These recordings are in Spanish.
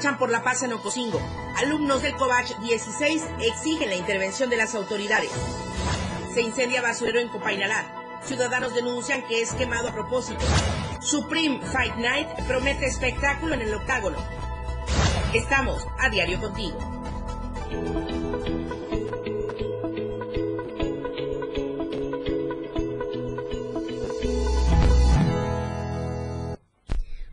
marchan por la paz en Ocosingo. Alumnos del COVACH 16 exigen la intervención de las autoridades. Se incendia basurero en Copainalá. Ciudadanos denuncian que es quemado a propósito. Supreme Fight Night promete espectáculo en el octágono. Estamos a diario contigo.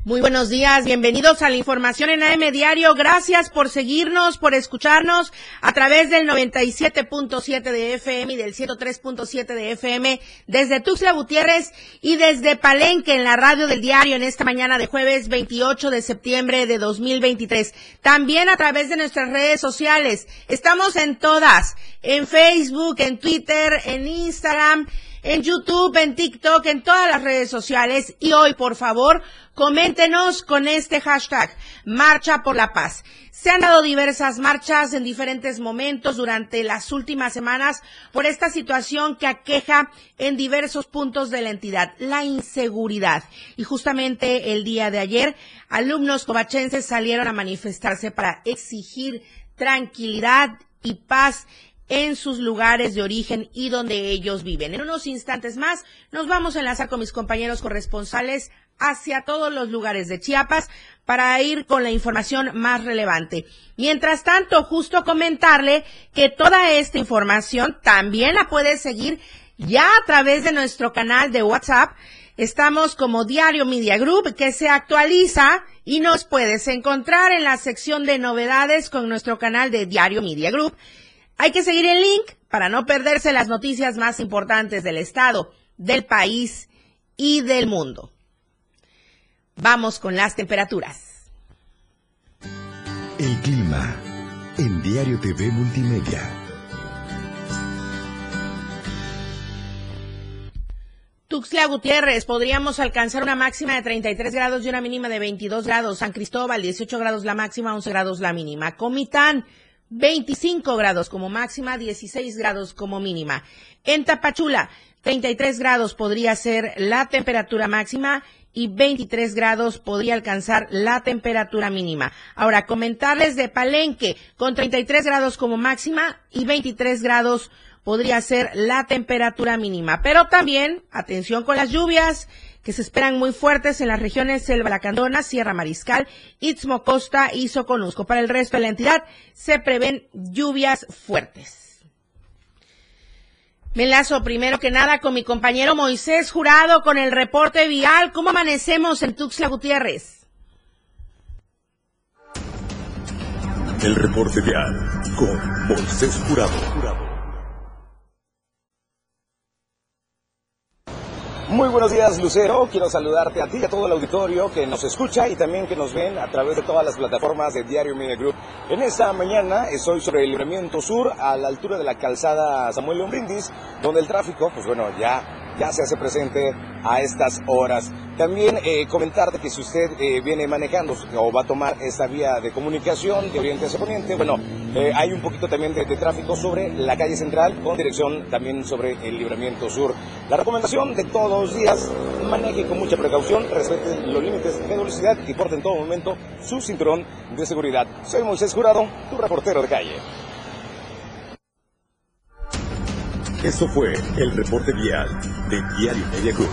Muy buenos días, bienvenidos a la información en AM Diario. Gracias por seguirnos, por escucharnos a través del 97.7 de FM y del 103.7 de FM desde Tuxtla Gutiérrez y desde Palenque en la radio del diario en esta mañana de jueves 28 de septiembre de 2023. También a través de nuestras redes sociales. Estamos en todas, en Facebook, en Twitter, en Instagram en YouTube, en TikTok, en todas las redes sociales. Y hoy, por favor, coméntenos con este hashtag, Marcha por la Paz. Se han dado diversas marchas en diferentes momentos durante las últimas semanas por esta situación que aqueja en diversos puntos de la entidad, la inseguridad. Y justamente el día de ayer, alumnos covachenses salieron a manifestarse para exigir tranquilidad y paz en sus lugares de origen y donde ellos viven. En unos instantes más nos vamos a enlazar con mis compañeros corresponsales hacia todos los lugares de Chiapas para ir con la información más relevante. Mientras tanto, justo comentarle que toda esta información también la puede seguir ya a través de nuestro canal de WhatsApp. Estamos como Diario Media Group que se actualiza y nos puedes encontrar en la sección de novedades con nuestro canal de Diario Media Group hay que seguir el link para no perderse las noticias más importantes del Estado, del país y del mundo. Vamos con las temperaturas. El clima en Diario TV Multimedia. Tuxtla Gutiérrez, podríamos alcanzar una máxima de 33 grados y una mínima de 22 grados. San Cristóbal, 18 grados la máxima, 11 grados la mínima. Comitán, 25 grados como máxima, 16 grados como mínima. En Tapachula, 33 grados podría ser la temperatura máxima y 23 grados podría alcanzar la temperatura mínima. Ahora, comentarles de Palenque, con 33 grados como máxima y 23 grados podría ser la temperatura mínima. Pero también, atención con las lluvias, que se esperan muy fuertes en las regiones Selva Lacandona, Sierra Mariscal, Istmo Costa y Soconusco. Para el resto de la entidad se prevén lluvias fuertes. Me enlazo primero que nada con mi compañero Moisés Jurado con el reporte vial. ¿Cómo amanecemos en Tuxtla Gutiérrez? El reporte vial con Moisés Jurado. Muy buenos días, Lucero. Quiero saludarte a ti y a todo el auditorio que nos escucha y también que nos ven a través de todas las plataformas de Diario Media Group. En esta mañana estoy sobre el libramiento sur, a la altura de la calzada Samuel Lombrindis, donde el tráfico, pues bueno, ya ya se hace presente a estas horas. También eh, comentarte que si usted eh, viene manejando o va a tomar esta vía de comunicación de oriente hacia poniente, bueno, eh, hay un poquito también de, tráfico sobre la calle central con dirección también sobre el libramiento sur. La recomendación de todos los días, maneje con mucha precaución, respete los límites de velocidad y porte en todo momento su cinturón de seguridad. Soy Moisés Jurado, tu reportero de calle. Esto fue el reporte vial de Diario Media Group.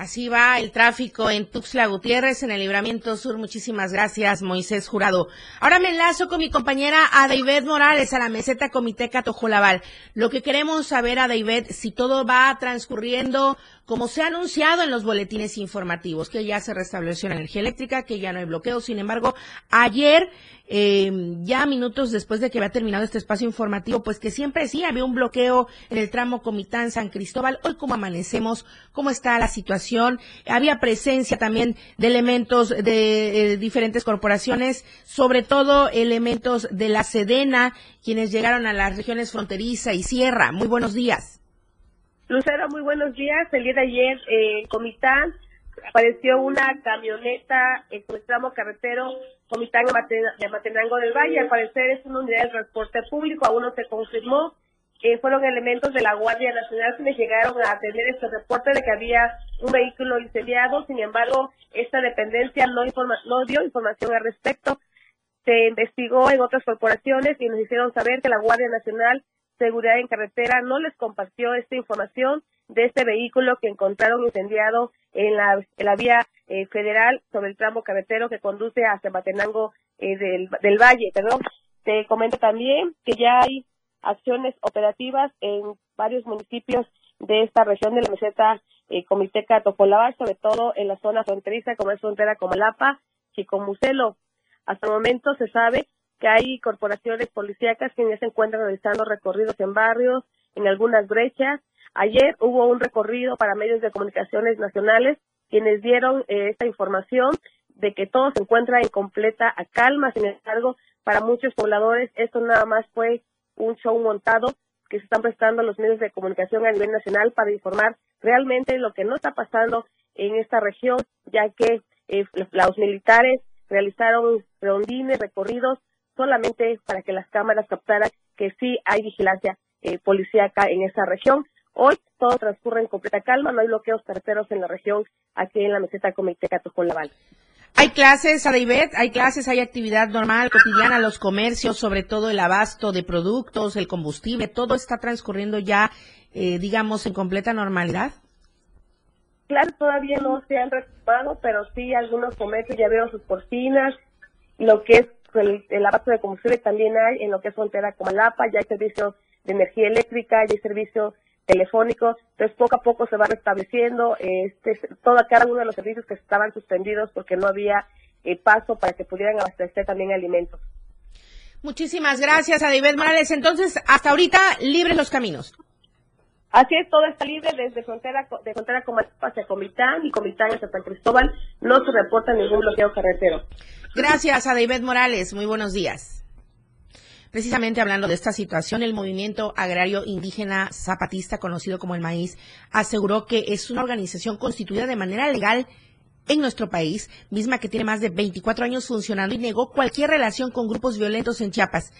Así va el tráfico en Tuxtla Gutiérrez, en el Libramiento Sur. Muchísimas gracias, Moisés Jurado. Ahora me enlazo con mi compañera Adaibet Morales a la meseta Comité Catojolabal. Lo que queremos saber, Adaibet, si todo va transcurriendo como se ha anunciado en los boletines informativos, que ya se restableció la energía eléctrica, que ya no hay bloqueo. Sin embargo, ayer eh, ya minutos después de que había terminado este espacio informativo, pues que siempre sí había un bloqueo en el tramo Comitán San Cristóbal. Hoy como amanecemos, cómo está la situación. Había presencia también de elementos de eh, diferentes corporaciones, sobre todo elementos de la Sedena, quienes llegaron a las regiones fronteriza y sierra. Muy buenos días. Lucero, muy buenos días. El día de ayer en Comitán apareció una camioneta en el tramo carretero Comitán de Matenango del Valle. Al parecer es una unidad de transporte público, aún no se confirmó eh, fueron elementos de la Guardia Nacional que llegaron a tener este reporte de que había un vehículo incendiado. Sin embargo, esta dependencia no, informa no dio información al respecto. Se investigó en otras corporaciones y nos hicieron saber que la Guardia Nacional Seguridad en Carretera no les compartió esta información de este vehículo que encontraron incendiado en la, en la vía eh, federal sobre el tramo carretero que conduce hacia Matenango eh, del, del Valle. Perdón. Te comento también que ya hay acciones operativas en varios municipios de esta región de la meseta eh, Comiteca Topolabal, sobre todo en la zona fronteriza como es frontera como Lapa, Chicomucelo. Hasta el momento se sabe que hay corporaciones policíacas que ya se encuentran realizando recorridos en barrios, en algunas brechas. Ayer hubo un recorrido para medios de comunicaciones nacionales quienes dieron eh, esta información de que todo se encuentra en completa calma. Sin embargo, para muchos pobladores esto nada más fue un show montado que se están prestando los medios de comunicación a nivel nacional para informar realmente lo que no está pasando en esta región, ya que eh, los militares realizaron rondines, recorridos, solamente para que las cámaras captaran que sí hay vigilancia eh, policíaca en esa región. Hoy todo transcurre en completa calma, no hay bloqueos carreteros en la región, aquí en la meseta Comité Catujón Laval. Hay clases, Adaibet, hay clases, hay actividad normal, cotidiana, los comercios, sobre todo el abasto de productos, el combustible, todo está transcurriendo ya, eh, digamos, en completa normalidad. Claro, todavía no se han retomado, pero sí algunos comercios ya veo sus porcinas, lo que es el, abasto de combustible también hay en lo que es frontera como Lapa, ya hay servicio de energía eléctrica, ya hay servicio telefónico, entonces poco a poco se va restableciendo este, toda cada uno de los servicios que estaban suspendidos porque no había eh, paso para que pudieran abastecer también alimentos. Muchísimas gracias, a David Morales. Entonces, hasta ahorita, libres los caminos. Así es, todo está libre desde frontera de frontera hacia Comitán y Comitán hacia San Cristóbal. No se reporta ningún bloqueo carretero. Gracias a David Morales. Muy buenos días. Precisamente hablando de esta situación, el movimiento agrario indígena zapatista, conocido como el maíz, aseguró que es una organización constituida de manera legal en nuestro país, misma que tiene más de 24 años funcionando y negó cualquier relación con grupos violentos en Chiapas.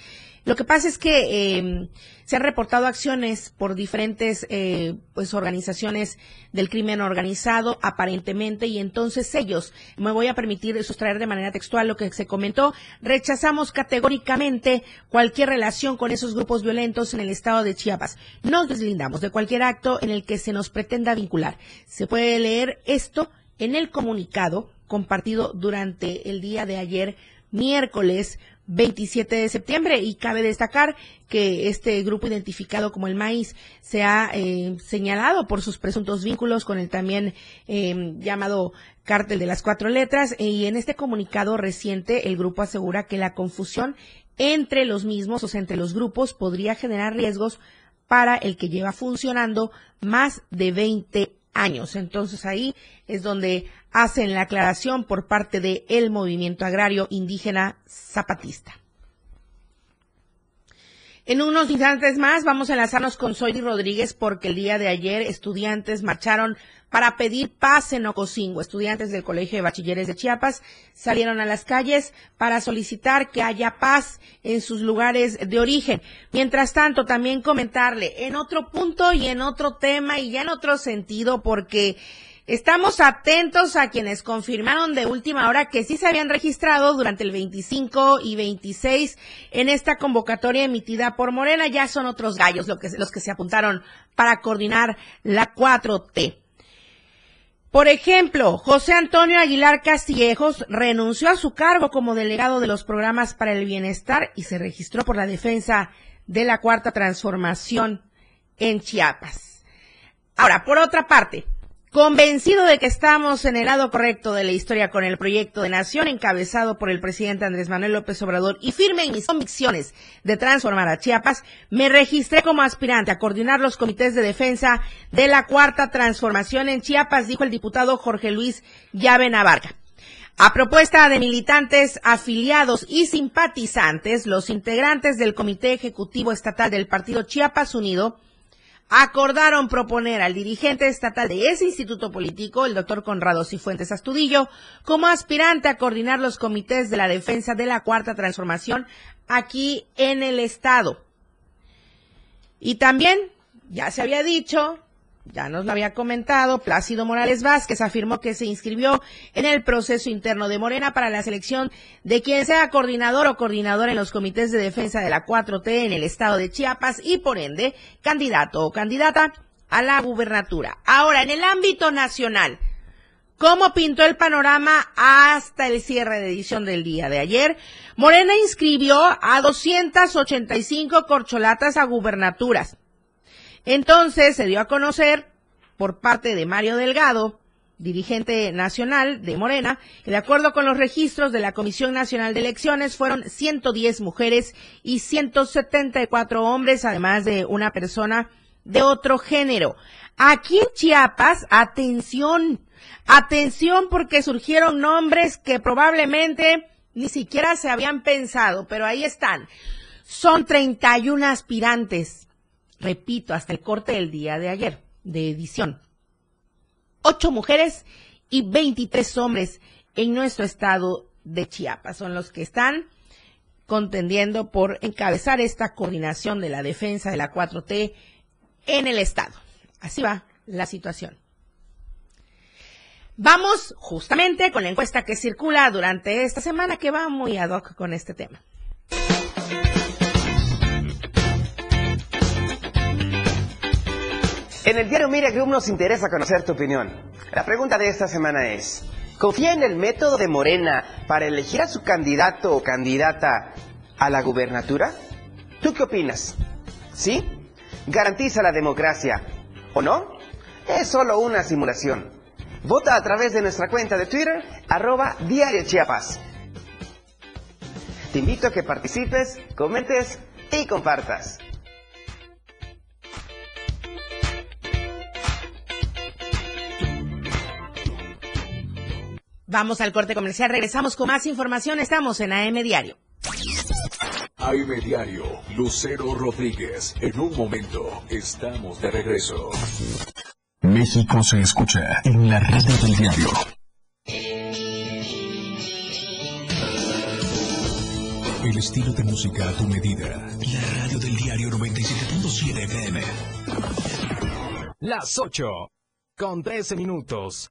Lo que pasa es que em, se han reportado acciones por diferentes eh, pues organizaciones del crimen organizado aparentemente y entonces ellos me voy a permitir sustraer de manera textual lo que se comentó rechazamos categóricamente cualquier relación con esos grupos violentos en el estado de Chiapas nos deslindamos de cualquier acto en el que se nos pretenda vincular se puede leer esto en el comunicado compartido durante el día de ayer miércoles 27 de septiembre. Y cabe destacar que este grupo identificado como el maíz se ha eh, señalado por sus presuntos vínculos con el también eh, llamado cártel de las cuatro letras. Y en este comunicado reciente el grupo asegura que la confusión entre los mismos, o sea, entre los grupos, podría generar riesgos para el que lleva funcionando más de 20 años. Entonces ahí es donde hacen la aclaración por parte del el movimiento agrario indígena zapatista. En unos instantes más vamos a enlazarnos con Zoidi Rodríguez porque el día de ayer estudiantes marcharon para pedir paz en Ocosingo. Estudiantes del Colegio de Bachilleres de Chiapas salieron a las calles para solicitar que haya paz en sus lugares de origen. Mientras tanto, también comentarle en otro punto y en otro tema y ya en otro sentido porque Estamos atentos a quienes confirmaron de última hora que sí se habían registrado durante el 25 y 26 en esta convocatoria emitida por Morena. Ya son otros gallos los que, los que se apuntaron para coordinar la 4T. Por ejemplo, José Antonio Aguilar Castillejos renunció a su cargo como delegado de los programas para el bienestar y se registró por la defensa de la cuarta transformación en Chiapas. Ahora, por otra parte, Convencido de que estamos en el lado correcto de la historia con el proyecto de nación encabezado por el presidente Andrés Manuel López Obrador y firme en mis convicciones de transformar a Chiapas, me registré como aspirante a coordinar los comités de defensa de la cuarta transformación en Chiapas, dijo el diputado Jorge Luis Llave Navarca. A propuesta de militantes, afiliados y simpatizantes, los integrantes del Comité Ejecutivo Estatal del Partido Chiapas Unido acordaron proponer al dirigente estatal de ese instituto político, el doctor Conrado Cifuentes Astudillo, como aspirante a coordinar los comités de la defensa de la cuarta transformación aquí en el estado. Y también, ya se había dicho, ya nos lo había comentado, Plácido Morales Vázquez afirmó que se inscribió en el proceso interno de Morena para la selección de quien sea coordinador o coordinador en los comités de defensa de la 4T en el estado de Chiapas y por ende candidato o candidata a la gubernatura. Ahora, en el ámbito nacional, ¿Cómo pintó el panorama hasta el cierre de edición del día de ayer? Morena inscribió a 285 corcholatas a gubernaturas. Entonces se dio a conocer por parte de Mario Delgado, dirigente nacional de Morena, que de acuerdo con los registros de la Comisión Nacional de Elecciones fueron 110 mujeres y 174 hombres, además de una persona de otro género. Aquí en Chiapas, atención, Atención porque surgieron nombres que probablemente ni siquiera se habían pensado, pero ahí están. Son 31 aspirantes, repito, hasta el corte del día de ayer, de edición. Ocho mujeres y 23 hombres en nuestro estado de Chiapas son los que están contendiendo por encabezar esta coordinación de la defensa de la 4T en el estado. Así va la situación. Vamos justamente con la encuesta que circula durante esta semana que va muy ad hoc con este tema. En el diario Mira Group nos interesa conocer tu opinión. La pregunta de esta semana es, ¿confía en el método de Morena para elegir a su candidato o candidata a la gubernatura? ¿Tú qué opinas? ¿Sí? ¿Garantiza la democracia o no? Es solo una simulación. Vota a través de nuestra cuenta de Twitter, arroba Diario Chiapas. Te invito a que participes, comentes y compartas. Vamos al corte comercial, regresamos con más información, estamos en AM Diario. AM Diario, Lucero Rodríguez, en un momento estamos de regreso. México se escucha en la radio del diario. El estilo de música a tu medida. La radio del diario 97.7 FM. Las 8 con 13 minutos.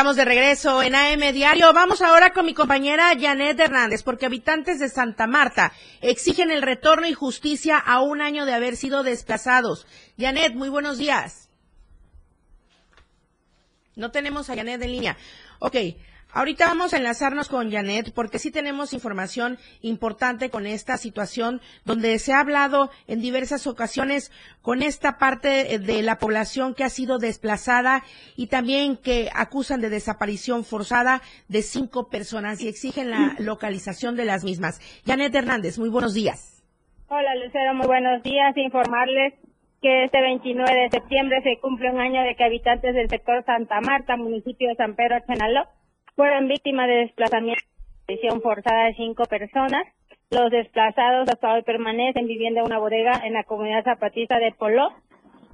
Estamos de regreso en AM Diario. Vamos ahora con mi compañera Janet Hernández, porque habitantes de Santa Marta exigen el retorno y justicia a un año de haber sido desplazados. Janet, muy buenos días. No tenemos a Janet en línea. Ok, Ahorita vamos a enlazarnos con Janet porque sí tenemos información importante con esta situación donde se ha hablado en diversas ocasiones con esta parte de la población que ha sido desplazada y también que acusan de desaparición forzada de cinco personas y exigen la localización de las mismas. Janet Hernández, muy buenos días. Hola Lucero, muy buenos días. Informarles que este 29 de septiembre se cumple un año de que habitantes del sector Santa Marta, municipio de San Pedro Chenaló, fueron víctimas de desplazamiento forzada de cinco personas. Los desplazados hasta hoy permanecen viviendo en una bodega en la comunidad zapatista de Polo,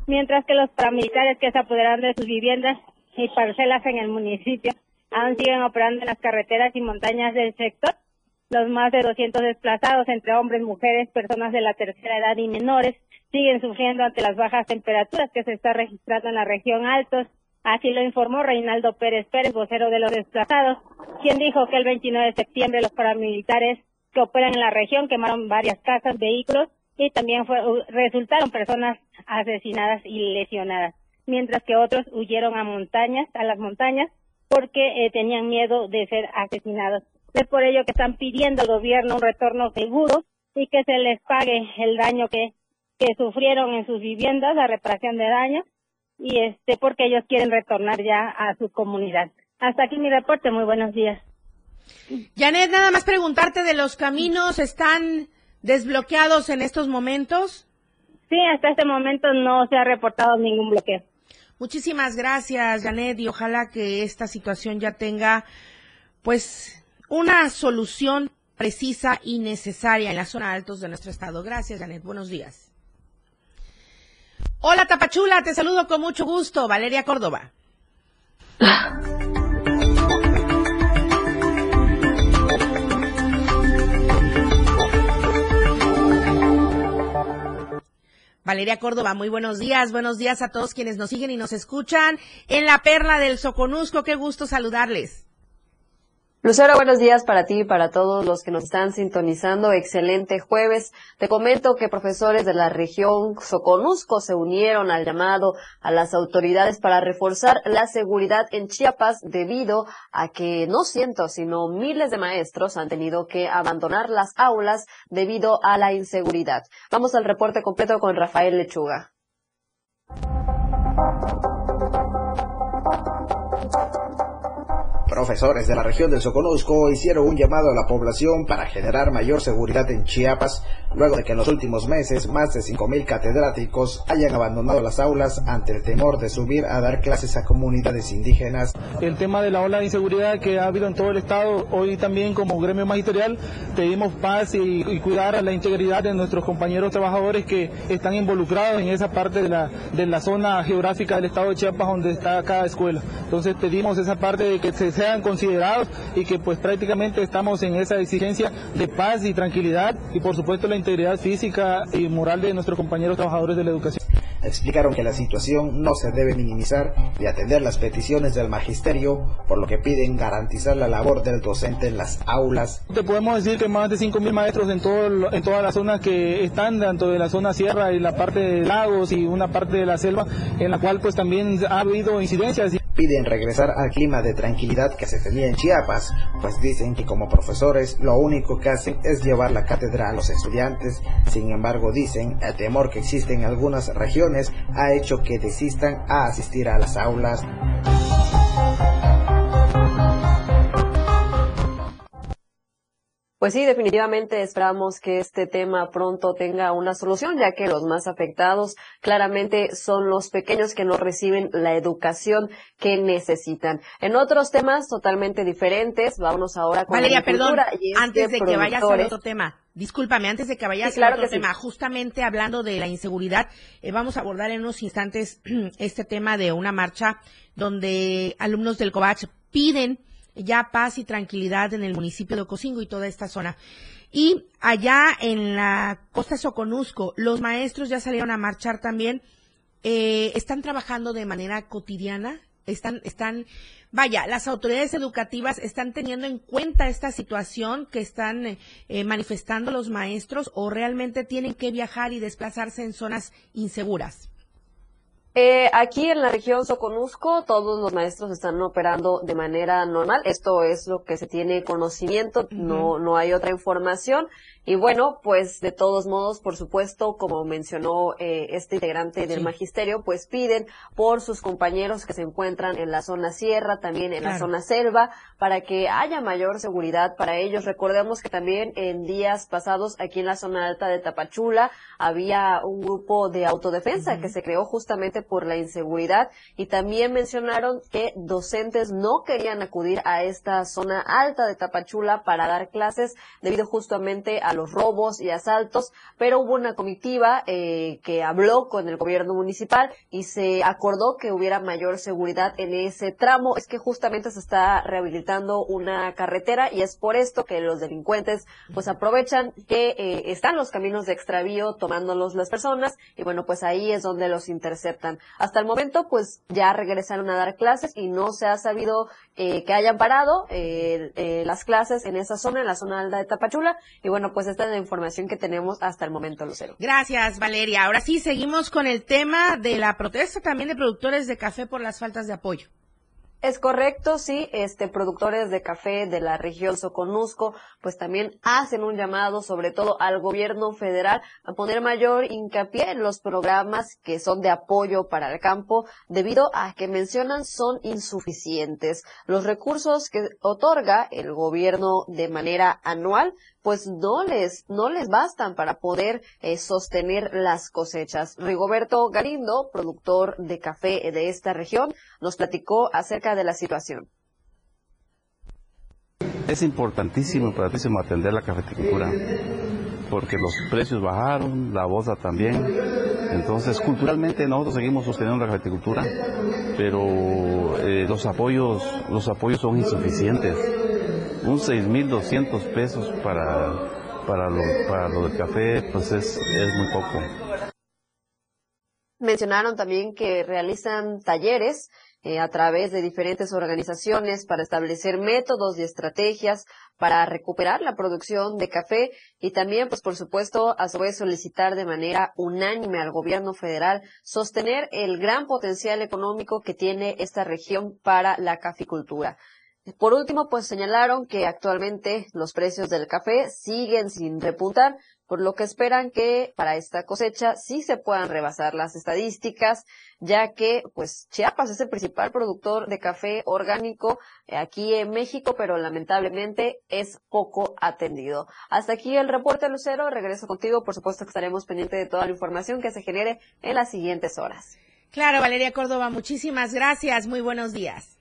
mientras que los paramilitares que se apoderan de sus viviendas y parcelas en el municipio aún siguen operando en las carreteras y montañas del sector. Los más de 200 desplazados entre hombres, mujeres, personas de la tercera edad y menores siguen sufriendo ante las bajas temperaturas que se está registrando en la región Altos Así lo informó Reinaldo Pérez Pérez, vocero de los desplazados, quien dijo que el 29 de septiembre los paramilitares que operan en la región quemaron varias casas, vehículos y también resultaron personas asesinadas y lesionadas, mientras que otros huyeron a montañas, a las montañas, porque eh, tenían miedo de ser asesinados. Es por ello que están pidiendo al gobierno un retorno seguro y que se les pague el daño que, que sufrieron en sus viviendas, la reparación de daños y este porque ellos quieren retornar ya a su comunidad. Hasta aquí mi reporte, muy buenos días. Janet, nada más preguntarte de los caminos, ¿están desbloqueados en estos momentos? Sí, hasta este momento no se ha reportado ningún bloqueo. Muchísimas gracias, Janet, y ojalá que esta situación ya tenga, pues, una solución precisa y necesaria en la zona altos de nuestro estado. Gracias, Janet. Buenos días. Hola Tapachula, te saludo con mucho gusto, Valeria Córdoba. Valeria Córdoba, muy buenos días, buenos días a todos quienes nos siguen y nos escuchan en la perla del Soconusco, qué gusto saludarles. Lucero, buenos días para ti y para todos los que nos están sintonizando. Excelente jueves. Te comento que profesores de la región Soconusco se unieron al llamado a las autoridades para reforzar la seguridad en Chiapas debido a que no cientos, sino miles de maestros han tenido que abandonar las aulas debido a la inseguridad. Vamos al reporte completo con Rafael Lechuga. Profesores de la región del Soconusco hicieron un llamado a la población para generar mayor seguridad en Chiapas, luego de que en los últimos meses más de 5.000 catedráticos hayan abandonado las aulas ante el temor de subir a dar clases a comunidades indígenas. El tema de la ola de inseguridad que ha habido en todo el estado, hoy también como gremio magisterial pedimos paz y, cuidar a la integridad de nuestros compañeros trabajadores que están involucrados en esa parte de la, de la zona geográfica del estado de Chiapas donde está cada escuela. Entonces pedimos esa parte de que se sean considerados y que pues prácticamente estamos en esa exigencia de paz y tranquilidad y por supuesto la integridad física y moral de nuestros compañeros trabajadores de la educación. Explicaron que la situación no se debe minimizar y atender las peticiones del magisterio, por lo que piden garantizar la labor del docente en las aulas. Te podemos decir que más de 5.000 maestros en, todo, en todas las zonas que están, tanto de la zona sierra y la parte de lagos y una parte de la selva, en la cual pues también ha habido incidencias piden regresar al clima de tranquilidad que se tenía en Chiapas, pues dicen que como profesores lo único que hacen es llevar la cátedra a los estudiantes. Sin embargo, dicen, el temor que existe en algunas regiones ha hecho que desistan a asistir a las aulas. Pues sí, definitivamente esperamos que este tema pronto tenga una solución, ya que los más afectados claramente son los pequeños que no reciben la educación que necesitan. En otros temas totalmente diferentes, vámonos ahora con Valeria, perdón, antes de que vayas al otro tema. Discúlpame, antes de que vayas al otro tema, justamente hablando de la inseguridad, eh, vamos a abordar en unos instantes este tema de una marcha donde alumnos del COVACH piden ya paz y tranquilidad en el municipio de Ocosingo y toda esta zona. Y allá en la costa Soconusco, los maestros ya salieron a marchar también. Eh, están trabajando de manera cotidiana, están, están, vaya, las autoridades educativas están teniendo en cuenta esta situación que están eh, manifestando los maestros o realmente tienen que viajar y desplazarse en zonas inseguras. Eh, aquí en la región Soconusco, todos los maestros están operando de manera normal. Esto es lo que se tiene conocimiento, no, no hay otra información. Y bueno, pues de todos modos, por supuesto, como mencionó eh, este integrante del magisterio, pues piden por sus compañeros que se encuentran en la zona sierra, también en la zona selva, para que haya mayor seguridad para ellos. Recordemos que también en días pasados aquí en la zona alta de Tapachula había un grupo de autodefensa que se creó justamente por la inseguridad. Y también mencionaron que docentes no querían acudir a esta zona alta de Tapachula para dar clases debido justamente a los robos y asaltos, pero hubo una comitiva eh, que habló con el gobierno municipal y se acordó que hubiera mayor seguridad en ese tramo. Es que justamente se está rehabilitando una carretera y es por esto que los delincuentes pues aprovechan que eh, están los caminos de extravío tomándolos las personas y bueno pues ahí es donde los interceptan. Hasta el momento pues ya regresaron a dar clases y no se ha sabido eh, que hayan parado eh, eh, las clases en esa zona, en la zona alta de Tapachula y bueno pues esta es la información que tenemos hasta el momento Lucero. Gracias, Valeria. Ahora sí, seguimos con el tema de la protesta también de productores de café por las faltas de apoyo. Es correcto, sí, este, productores de café de la región Soconusco, pues también hacen un llamado, sobre todo al gobierno federal, a poner mayor hincapié en los programas que son de apoyo para el campo, debido a que mencionan son insuficientes. Los recursos que otorga el gobierno de manera anual, pues no les, no les bastan para poder eh, sostener las cosechas. Rigoberto Galindo, productor de café de esta región, nos platicó acerca de la situación. Es importantísimo, importantísimo atender la cafeticultura, porque los precios bajaron, la boza también. Entonces, culturalmente nosotros seguimos sosteniendo la cafeticultura, pero eh, los apoyos, los apoyos son insuficientes. Un 6.200 pesos para, para, lo, para lo del café, pues es, es muy poco. Mencionaron también que realizan talleres eh, a través de diferentes organizaciones para establecer métodos y estrategias para recuperar la producción de café y también, pues por supuesto, a su vez solicitar de manera unánime al gobierno federal sostener el gran potencial económico que tiene esta región para la caficultura. Por último, pues señalaron que actualmente los precios del café siguen sin repuntar, por lo que esperan que para esta cosecha sí se puedan rebasar las estadísticas, ya que pues Chiapas es el principal productor de café orgánico aquí en México, pero lamentablemente es poco atendido. Hasta aquí el reporte Lucero, regreso contigo, por supuesto que estaremos pendientes de toda la información que se genere en las siguientes horas. Claro, Valeria Córdoba, muchísimas gracias. Muy buenos días.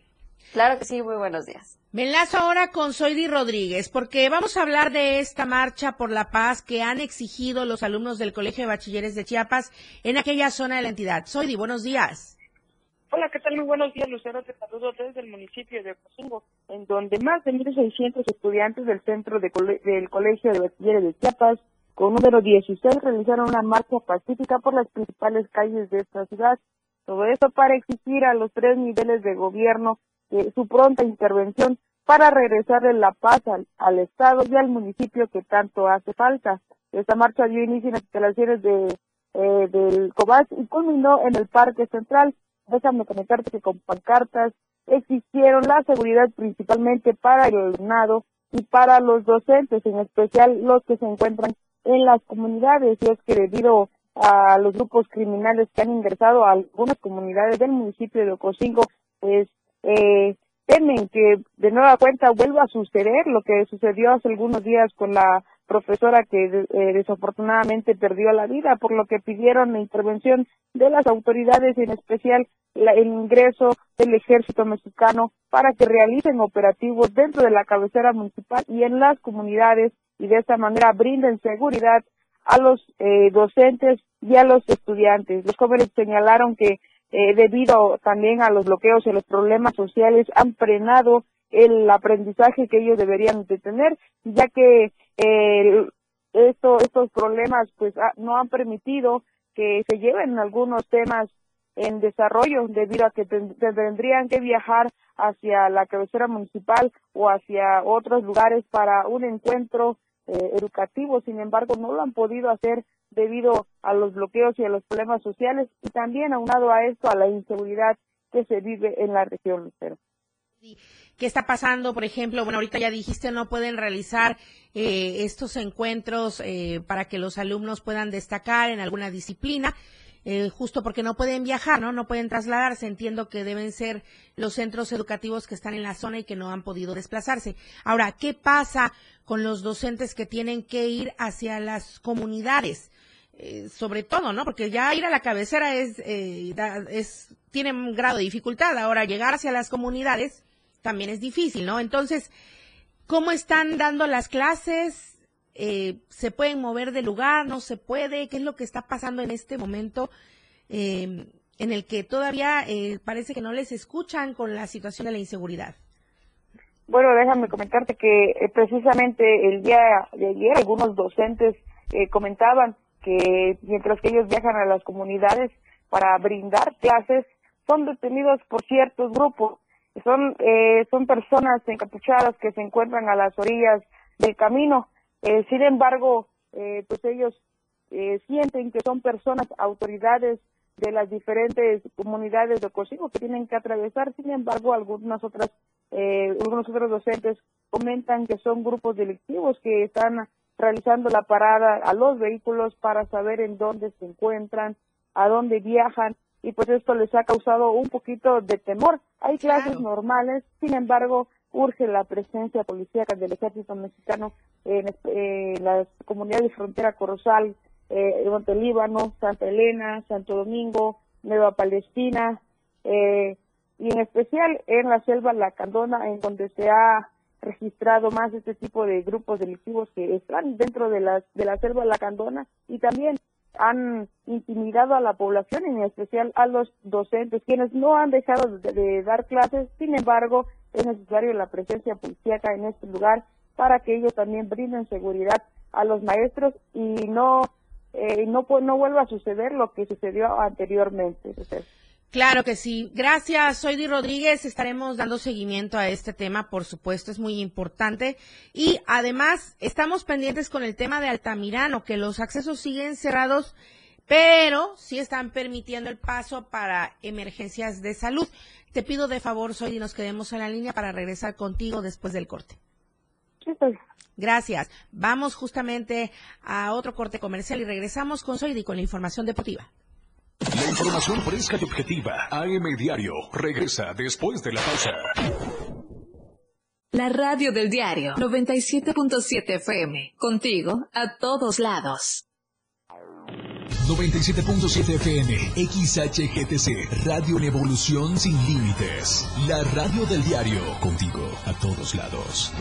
Claro que sí, muy buenos días. Me enlazo ahora con Soidi Rodríguez porque vamos a hablar de esta marcha por la paz que han exigido los alumnos del Colegio de Bachilleres de Chiapas en aquella zona de la entidad. Soidi, buenos días. Hola, ¿qué tal? Muy buenos días, Lucero. Te saludo desde el municipio de Ocosingo, en donde más de 1.600 estudiantes del centro de cole- del Colegio de Bachilleres de Chiapas, con número 16, realizaron una marcha pacífica por las principales calles de esta ciudad. Todo esto para exigir a los tres niveles de gobierno eh, su pronta intervención para regresarle la paz al, Estado y al municipio que tanto hace falta. Esta marcha dio inicio en las instalaciones de, eh, del COBAS y culminó en el Parque Central. Déjame comentarte que con pancartas exigieron la seguridad principalmente para el alumnado y para los docentes, en especial los que se encuentran en las comunidades. Y es que debido a los grupos criminales que han ingresado a algunas comunidades del municipio de Ocosingo, pues eh, temen que de nueva cuenta vuelva a suceder lo que sucedió hace algunos días con la profesora que eh, desafortunadamente perdió la vida, por lo que pidieron la intervención de las autoridades, en especial la- el ingreso del ejército mexicano para que realicen operativos dentro de la cabecera municipal y en las comunidades y de esta manera brinden seguridad a los eh, docentes y a los estudiantes. Los jóvenes señalaron que eh, debido también a los bloqueos y los problemas sociales han frenado el aprendizaje que ellos deberían de tener, ya que eh, esto, estos problemas pues no han permitido que se lleven algunos temas en desarrollo debido a que ten- tendrían que viajar hacia la cabecera municipal o hacia otros lugares para un encuentro eh, educativo. Sin embargo, no lo han podido hacer debido a los bloqueos y a los problemas sociales y también aunado a esto a la inseguridad que se vive en la región. ¿Qué está pasando? Por ejemplo, bueno, ahorita ya dijiste, no pueden realizar eh, estos encuentros eh, para que los alumnos puedan destacar en alguna disciplina. Eh, justo porque no pueden viajar, ¿no? No pueden trasladarse. Entiendo que deben ser los centros educativos que están en la zona y que no han podido desplazarse. Ahora, ¿qué pasa con los docentes que tienen que ir hacia las comunidades? Eh, sobre todo, ¿no? Porque ya ir a la cabecera es, eh, es, tiene un grado de dificultad. Ahora, llegar hacia las comunidades también es difícil, ¿no? Entonces, ¿cómo están dando las clases? eh, se pueden mover de lugar, no se puede, qué es lo que está pasando en este momento eh, en el que todavía eh, parece que no les escuchan con la situación de la inseguridad. Bueno, déjame comentarte que eh, precisamente el día de ayer algunos docentes comentaban que mientras que ellos viajan a las comunidades para brindar clases, son detenidos por ciertos grupos. Son, eh, son personas encapuchadas que se encuentran a las orillas del camino eh, sin embargo, eh, pues ellos eh, sienten que son personas, autoridades de las diferentes comunidades de Cosigo que tienen que atravesar. Sin embargo, algunas otras, algunos otros docentes comentan que son grupos delictivos que están realizando la parada a los vehículos para saber en dónde se encuentran, a dónde viajan y pues esto les ha causado un poquito de temor. Hay clases normales, sin embargo, urge la presencia policíaca del ejército mexicano en eh, las comunidades de frontera Corozal, eh, Montelíbano, Santa Elena, Santo Domingo, Nueva Palestina, eh, y en especial en la selva Lacandona, en donde se ha registrado más este tipo de grupos delictivos que están dentro de la, de la selva Lacandona y también han intimidado a la población, en especial a los docentes, quienes no han dejado de dar clases, sin embargo, es necesario la presencia policíaca en este lugar para que ellos también brinden seguridad a los maestros y no eh, no no vuelva a suceder lo que sucedió anteriormente. Claro que sí. Gracias, soy Di Rodríguez. Estaremos dando seguimiento a este tema, por supuesto, es muy importante. Y además, estamos pendientes con el tema de Altamirano, que los accesos siguen cerrados, pero sí están permitiendo el paso para emergencias de salud. Te pido de favor, Soy, y nos quedemos en la línea para regresar contigo después del corte. Gracias. Vamos justamente a otro corte comercial y regresamos con Soidi con la información deportiva. La información fresca y objetiva. AM Diario regresa después de la pausa. La radio del diario 97.7 FM. Contigo a todos lados. 97.7 FM, XHGTC, Radio en Evolución Sin Límites. La radio del diario, contigo a todos lados.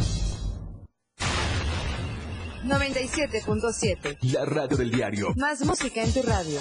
97.7. La radio del diario. Más música en tu radio.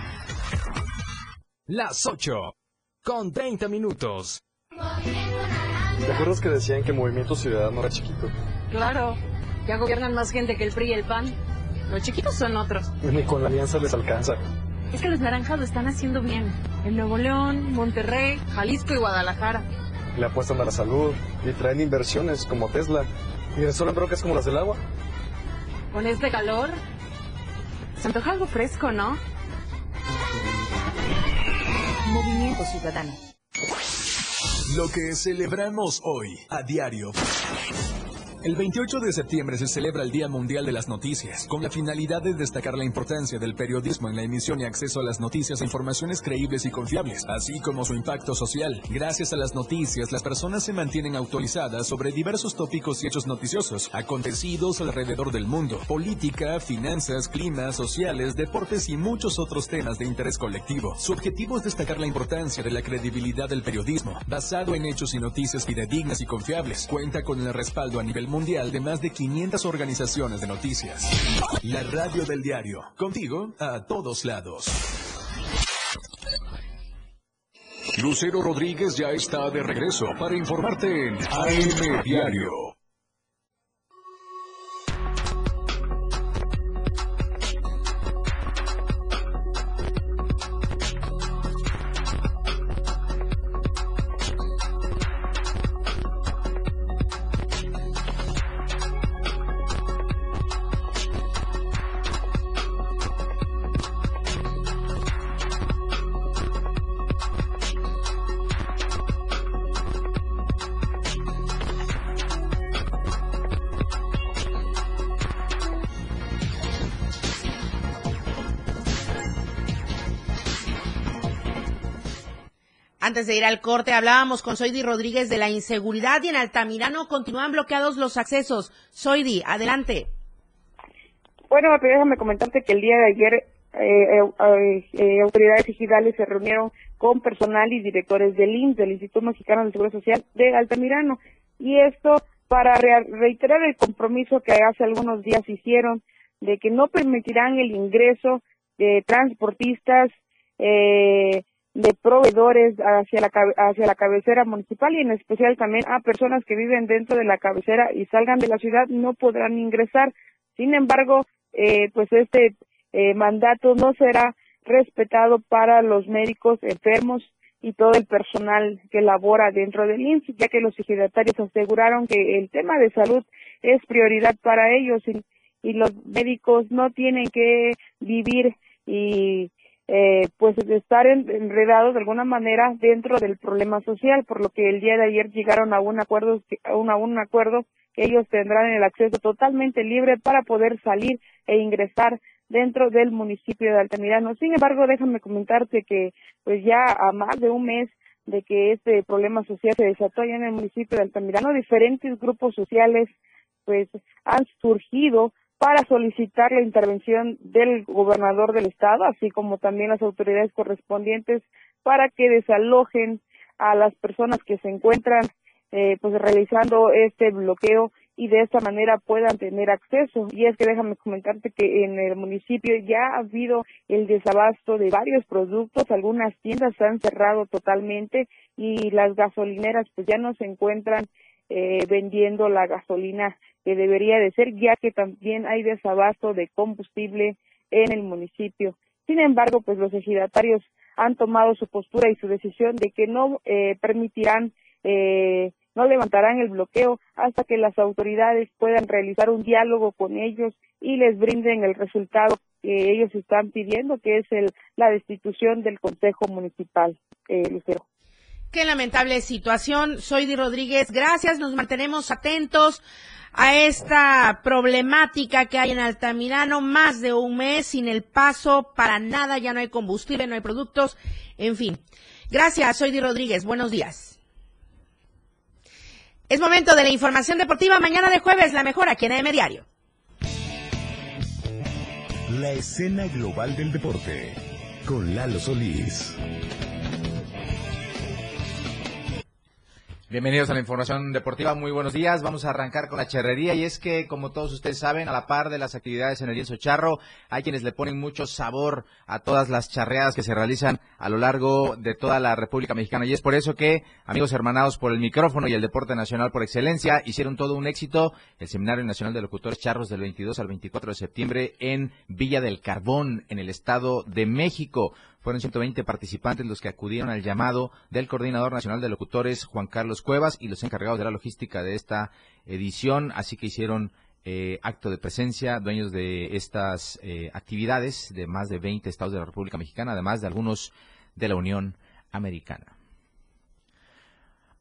Las 8, con 30 minutos. ¿Te acuerdas que decían que Movimiento Ciudadano era chiquito? Claro, ya gobiernan más gente que el PRI y el PAN. Los chiquitos son otros. Ni con la alianza les alcanza. Es que los naranjas lo están haciendo bien. En Nuevo León, Monterrey, Jalisco y Guadalajara. Le apuestan a la salud y traen inversiones como Tesla. Y resuelven broncas como las del agua. Con este calor, se antoja algo fresco, ¿no? Movimiento Ciudadano. Lo que celebramos hoy a diario. El 28 de septiembre se celebra el Día Mundial de las Noticias, con la finalidad de destacar la importancia del periodismo en la emisión y acceso a las noticias e informaciones creíbles y confiables, así como su impacto social. Gracias a las noticias, las personas se mantienen actualizadas sobre diversos tópicos y hechos noticiosos, acontecidos alrededor del mundo, política, finanzas, clima, sociales, deportes y muchos otros temas de interés colectivo. Su objetivo es destacar la importancia de la credibilidad del periodismo, basado en hechos y noticias fidedignas y confiables. Cuenta con el respaldo a nivel mundial de más de 500 organizaciones de noticias. La radio del diario, contigo a todos lados. Lucero Rodríguez ya está de regreso para informarte en AM Diario. Antes de ir al corte, hablábamos con Soidi Rodríguez de la inseguridad y en Altamirano continúan bloqueados los accesos. Soidi, adelante. Bueno, déjame comentarte que el día de ayer eh, eh, eh, autoridades digitales se reunieron con personal y directores del INS, del Instituto Mexicano de Seguridad Social de Altamirano. Y esto para reiterar el compromiso que hace algunos días hicieron de que no permitirán el ingreso de transportistas, eh, de proveedores hacia la, hacia la cabecera municipal y en especial también a personas que viven dentro de la cabecera y salgan de la ciudad no podrán ingresar. Sin embargo, eh, pues este eh, mandato no será respetado para los médicos enfermos y todo el personal que labora dentro del INSS, ya que los ejidatarios aseguraron que el tema de salud es prioridad para ellos y, y los médicos no tienen que vivir y eh, pues estar enredados de alguna manera dentro del problema social, por lo que el día de ayer llegaron a un acuerdo, a un, a un acuerdo que ellos tendrán el acceso totalmente libre para poder salir e ingresar dentro del municipio de Altamirano. Sin embargo, déjame comentarte que pues ya a más de un mes de que este problema social se desató en el municipio de Altamirano, diferentes grupos sociales pues han surgido para solicitar la intervención del gobernador del estado, así como también las autoridades correspondientes para que desalojen a las personas que se encuentran eh, pues realizando este bloqueo y de esta manera puedan tener acceso. Y es que déjame comentarte que en el municipio ya ha habido el desabasto de varios productos, algunas tiendas se han cerrado totalmente y las gasolineras pues ya no se encuentran eh, vendiendo la gasolina que debería de ser, ya que también hay desabasto de combustible en el municipio. Sin embargo, pues los ejidatarios han tomado su postura y su decisión de que no eh, permitirán, eh, no levantarán el bloqueo hasta que las autoridades puedan realizar un diálogo con ellos y les brinden el resultado que ellos están pidiendo, que es el, la destitución del Consejo Municipal, eh, Lucero. Qué lamentable situación. Soy Di Rodríguez. Gracias. Nos mantenemos atentos a esta problemática que hay en Altamirano. Más de un mes sin el paso para nada. Ya no hay combustible, no hay productos. En fin. Gracias. Soy Di Rodríguez. Buenos días. Es momento de la información deportiva. Mañana de jueves, la mejor aquí en AM Diario. La escena global del deporte con Lalo Solís. Bienvenidos a la información deportiva, muy buenos días. Vamos a arrancar con la charrería y es que, como todos ustedes saben, a la par de las actividades en el lienzo charro, hay quienes le ponen mucho sabor a todas las charreadas que se realizan a lo largo de toda la República Mexicana. Y es por eso que, amigos hermanados por el micrófono y el deporte nacional por excelencia, hicieron todo un éxito el Seminario Nacional de Locutores Charros del 22 al 24 de septiembre en Villa del Carbón, en el Estado de México. Fueron 120 participantes los que acudieron al llamado del Coordinador Nacional de Locutores, Juan Carlos Cuevas, y los encargados de la logística de esta edición. Así que hicieron eh, acto de presencia, dueños de estas eh, actividades de más de 20 estados de la República Mexicana, además de algunos de la Unión Americana.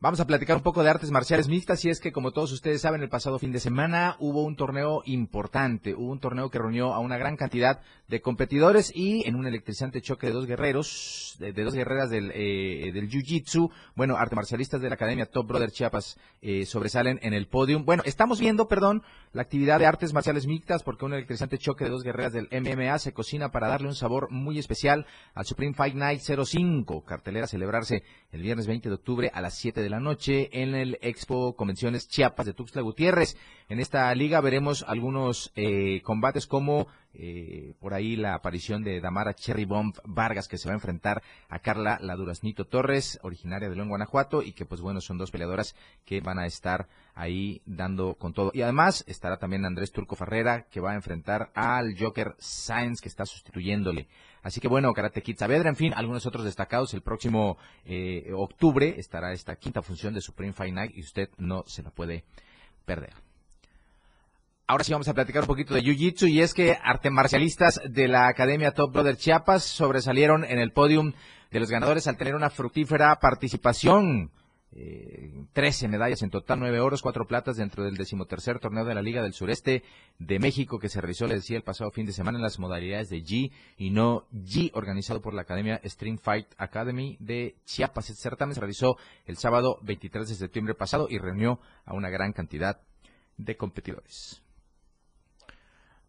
Vamos a platicar un poco de artes marciales mixtas y es que como todos ustedes saben el pasado fin de semana hubo un torneo importante, hubo un torneo que reunió a una gran cantidad de competidores y en un electrizante choque de dos guerreros, de, dos guerreras del, eh, del Jiu-Jitsu, bueno, artes marcialistas de la Academia Top Brother Chiapas eh, sobresalen en el podium. Bueno, estamos viendo, perdón, la actividad de artes marciales mixtas porque un electrizante choque de dos guerreras del MMA se cocina para darle un sabor muy especial al Supreme Fight Night 05, cartelera a celebrarse el viernes 20 de octubre a las 7 de la noche en el Expo Convenciones Chiapas de Tuxtla Gutiérrez. En esta liga veremos algunos eh, combates como eh, por ahí la aparición de Damara Cherry Bomb Vargas que se va a enfrentar a Carla La Duraznito Torres, originaria de León, Guanajuato, y que pues bueno, son dos peleadoras que van a estar ahí dando con todo. Y además estará también Andrés Turco Ferrera que va a enfrentar al Joker Sainz que está sustituyéndole. Así que bueno, Karate Kid Saavedra, en fin, algunos otros destacados. El próximo eh, octubre estará esta quinta función de Supreme Fight Night y usted no se la puede perder. Ahora sí vamos a platicar un poquito de Jiu-Jitsu y es que artes marcialistas de la Academia Top Brother Chiapas sobresalieron en el podium de los ganadores al tener una fructífera participación. Eh, 13 medallas en total, 9 oros, 4 platas dentro del decimotercer torneo de la Liga del Sureste de México que se realizó, le decía, el pasado fin de semana en las modalidades de G y no G, organizado por la Academia Stream Fight Academy de Chiapas. Este certamen se realizó el sábado 23 de septiembre pasado y reunió a una gran cantidad de competidores.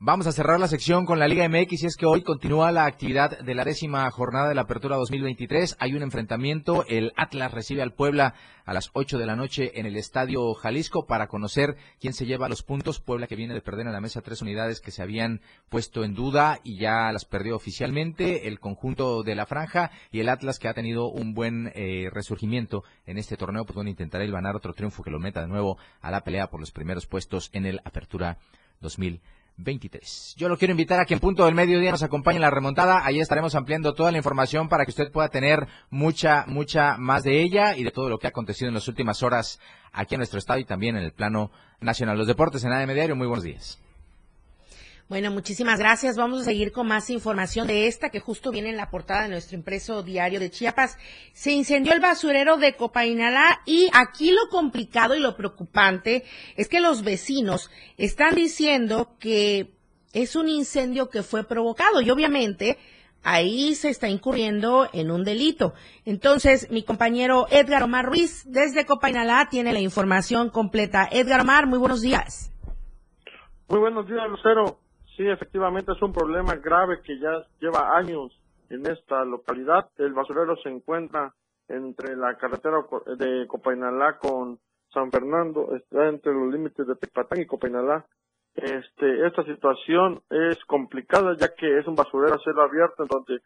Vamos a cerrar la sección con la Liga MX y es que hoy continúa la actividad de la décima jornada de la Apertura 2023. Hay un enfrentamiento. El Atlas recibe al Puebla a las 8 de la noche en el Estadio Jalisco para conocer quién se lleva los puntos. Puebla que viene de perder en la mesa tres unidades que se habían puesto en duda y ya las perdió oficialmente. El conjunto de la franja y el Atlas que ha tenido un buen eh, resurgimiento en este torneo. Pues bueno, intentará ganar otro triunfo que lo meta de nuevo a la pelea por los primeros puestos en el Apertura 2023. 23. Yo lo quiero invitar a que en punto del mediodía nos acompañe en la remontada. Ahí estaremos ampliando toda la información para que usted pueda tener mucha, mucha más de ella y de todo lo que ha acontecido en las últimas horas aquí en nuestro estado y también en el plano nacional. Los deportes en ADM Diario. Muy buenos días. Bueno, muchísimas gracias. Vamos a seguir con más información de esta que justo viene en la portada de nuestro impreso diario de Chiapas. Se incendió el basurero de Copainalá y aquí lo complicado y lo preocupante es que los vecinos están diciendo que es un incendio que fue provocado y obviamente ahí se está incurriendo en un delito. Entonces, mi compañero Edgar Omar Ruiz desde Copainalá tiene la información completa. Edgar Omar, muy buenos días. Muy buenos días, Lucero. Sí, efectivamente es un problema grave que ya lleva años en esta localidad. El basurero se encuentra entre la carretera de Copainalá con San Fernando, está entre los límites de Tecpatán y Copainalá. Este, esta situación es complicada ya que es un basurero a cielo abierto en donde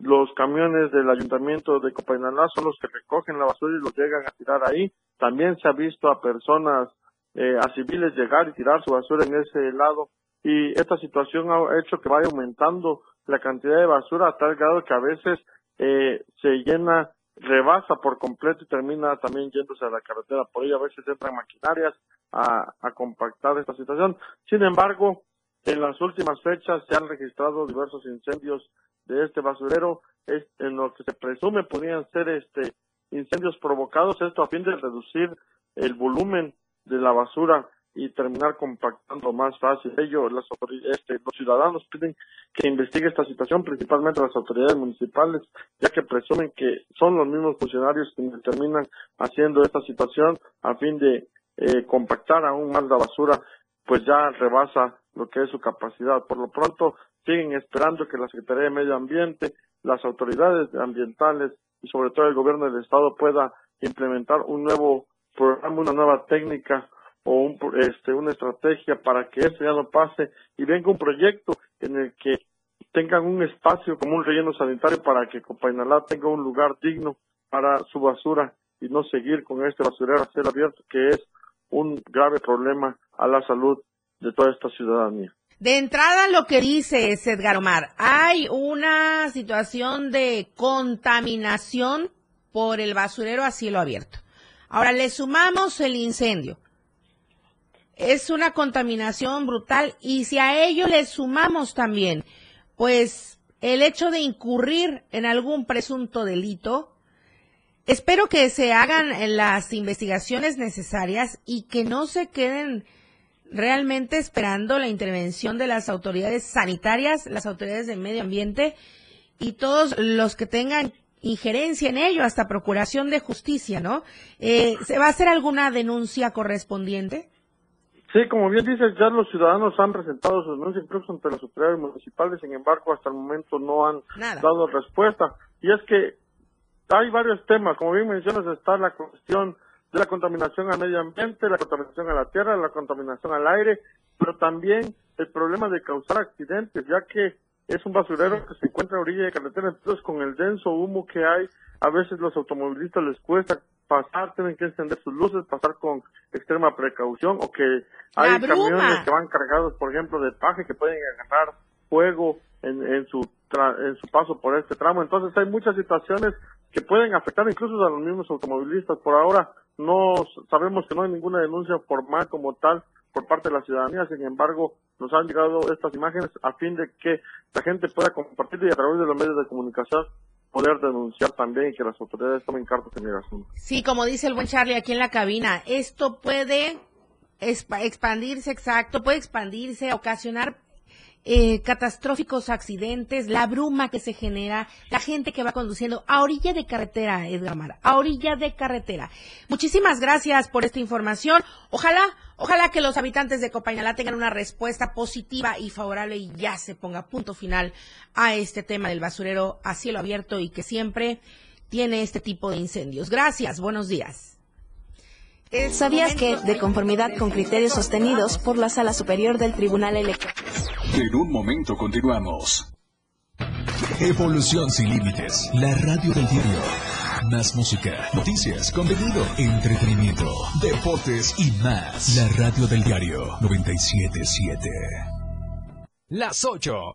los camiones del ayuntamiento de Copainalá son los que recogen la basura y lo llegan a tirar ahí. También se ha visto a personas, eh, a civiles llegar y tirar su basura en ese lado y esta situación ha hecho que vaya aumentando la cantidad de basura a tal grado que a veces eh, se llena, rebasa por completo y termina también yéndose a la carretera. Por ello a veces entran maquinarias a, compactar esta situación. Sin embargo, en las últimas fechas se han registrado diversos incendios de este basurero es, en lo que se presume podrían ser este incendios provocados esto a fin de reducir el volumen de la basura y terminar compactando más fácil. Ellos, las este, los ciudadanos piden que investigue esta situación, principalmente las autoridades municipales, ya que presumen que son los mismos funcionarios quienes terminan haciendo esta situación a fin de eh, compactar aún más la basura, pues ya rebasa lo que es su capacidad. Por lo pronto, siguen esperando que la Secretaría de Medio Ambiente, las autoridades ambientales y sobre todo el gobierno del Estado pueda implementar un nuevo programa, una nueva técnica o un, este, una estrategia para que esto ya no pase y venga un proyecto en el que tengan un espacio como un relleno sanitario para que Copainalá tenga un lugar digno para su basura y no seguir con este basurero a cielo abierto que es un grave problema a la salud de toda esta ciudadanía. De entrada, lo que dice es Edgar Omar, hay una situación de contaminación por el basurero a cielo abierto. Ahora le sumamos el incendio es una contaminación brutal y si a ello le sumamos también, pues el hecho de incurrir en algún presunto delito, espero que se hagan las investigaciones necesarias y que no se queden realmente esperando la intervención de las autoridades sanitarias, las autoridades de medio ambiente y todos los que tengan injerencia en ello, hasta procuración de justicia, ¿no? Eh, ¿Se va a hacer alguna denuncia correspondiente? Sí, como bien dices, ya los ciudadanos han presentado sus denuncias incluso ante las autoridades municipales, sin embargo, hasta el momento no han dado respuesta. Y es que hay varios temas, como bien mencionas, está la cuestión de la contaminación al medio ambiente, la contaminación a la tierra, la contaminación al aire, pero también el problema de causar accidentes, ya que es un basurero que se encuentra a orilla de carretera, entonces con el denso humo que hay, a veces los automovilistas les cuesta pasar, tienen que encender sus luces, pasar con extrema precaución, o que hay camiones que van cargados, por ejemplo, de paje que pueden agarrar fuego en, en su en su paso por este tramo. Entonces hay muchas situaciones que pueden afectar incluso a los mismos automovilistas. Por ahora no sabemos que no hay ninguna denuncia formal como tal por parte de la ciudadanía. Sin embargo, nos han llegado estas imágenes a fin de que la gente pueda compartir y a través de los medios de comunicación poder denunciar también que las autoridades tomen cartas en el asunto. Sí, como dice el buen Charlie aquí en la cabina, esto puede expandirse, exacto, puede expandirse, ocasionar eh, catastróficos accidentes, la bruma que se genera, la gente que va conduciendo a orilla de carretera, Edgar Mar, a orilla de carretera. Muchísimas gracias por esta información. Ojalá, ojalá que los habitantes de Copainalá tengan una respuesta positiva y favorable y ya se ponga punto final a este tema del basurero a cielo abierto y que siempre tiene este tipo de incendios. Gracias, buenos días. ¿Sabías que, de conformidad con criterios sostenidos por la Sala Superior del Tribunal Electoral? En un momento continuamos. Evolución sin límites, la radio del diario. Más música, noticias, contenido, entretenimiento, deportes y más. La radio del diario 977. Las 8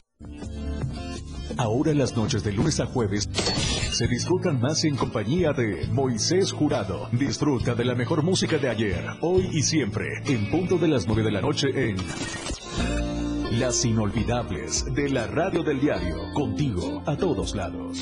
Ahora las noches de lunes a jueves se disfrutan más en compañía de Moisés Jurado. Disfruta de la mejor música de ayer, hoy y siempre, en punto de las 9 de la noche en Las Inolvidables de la Radio del Diario, contigo a todos lados.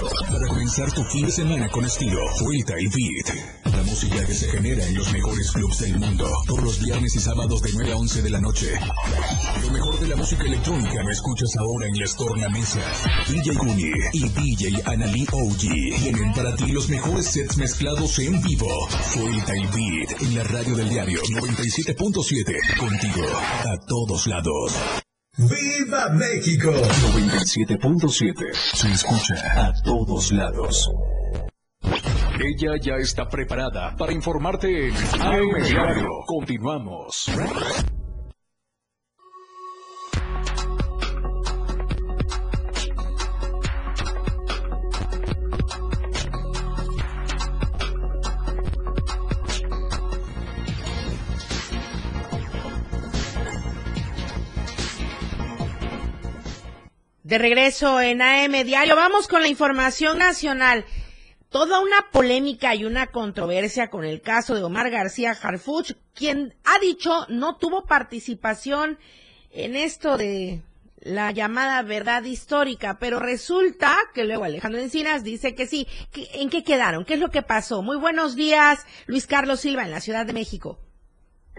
Para comenzar tu fin de semana con estilo, Vuelta y Beat. La música que se genera en los mejores clubs del mundo. Todos los viernes y sábados de 9 a 11 de la noche. Lo mejor de la música electrónica lo escuchas ahora en las tornamesas. DJ Guni y DJ Anali OG tienen para ti los mejores sets mezclados en vivo. Vuelta y Beat en la radio del diario 97.7. Contigo a todos lados. ¡Viva México! 97.7. Se escucha a todos lados. Ella ya está preparada para informarte en AM Diario. Continuamos. De regreso en AM Diario, vamos con la información nacional. Toda una polémica y una controversia con el caso de Omar García Harfuch, quien ha dicho no tuvo participación en esto de la llamada verdad histórica, pero resulta que luego Alejandro Encinas dice que sí. ¿En qué quedaron? ¿Qué es lo que pasó? Muy buenos días, Luis Carlos Silva, en la Ciudad de México.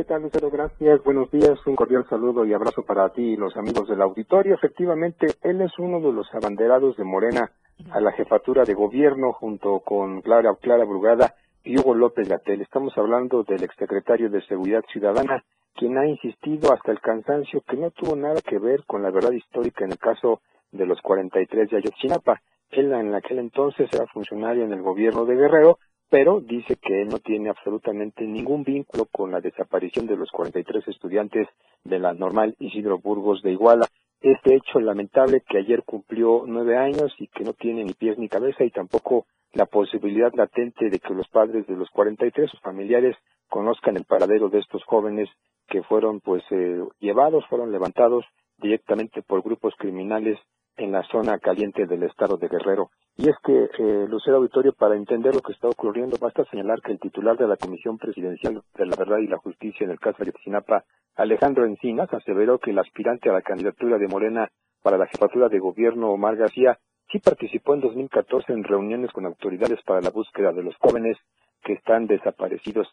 ¿Qué tal, Lucero? Gracias, buenos días, un cordial saludo y abrazo para ti y los amigos del auditorio. Efectivamente, él es uno de los abanderados de Morena a la jefatura de gobierno junto con Clara, Clara Brugada y Hugo López Gatel. Estamos hablando del exsecretario de Seguridad Ciudadana, quien ha insistido hasta el cansancio que no tuvo nada que ver con la verdad histórica en el caso de los 43 de Ayotzinapa. Él en aquel entonces era funcionario en el gobierno de Guerrero, pero dice que no tiene absolutamente ningún vínculo con la desaparición de los 43 estudiantes de la normal Isidro Burgos de Iguala. Este hecho lamentable que ayer cumplió nueve años y que no tiene ni pies ni cabeza y tampoco la posibilidad latente de que los padres de los 43, sus familiares, conozcan el paradero de estos jóvenes que fueron pues eh, llevados, fueron levantados directamente por grupos criminales en la zona caliente del estado de Guerrero. Y es que, eh, Lucero Auditorio, para entender lo que está ocurriendo, basta señalar que el titular de la Comisión Presidencial de la Verdad y la Justicia en el caso de Ayotzinapa, Alejandro Encinas, aseveró que el aspirante a la candidatura de Morena para la jefatura de gobierno, Omar García, sí participó en 2014 en reuniones con autoridades para la búsqueda de los jóvenes que están desaparecidos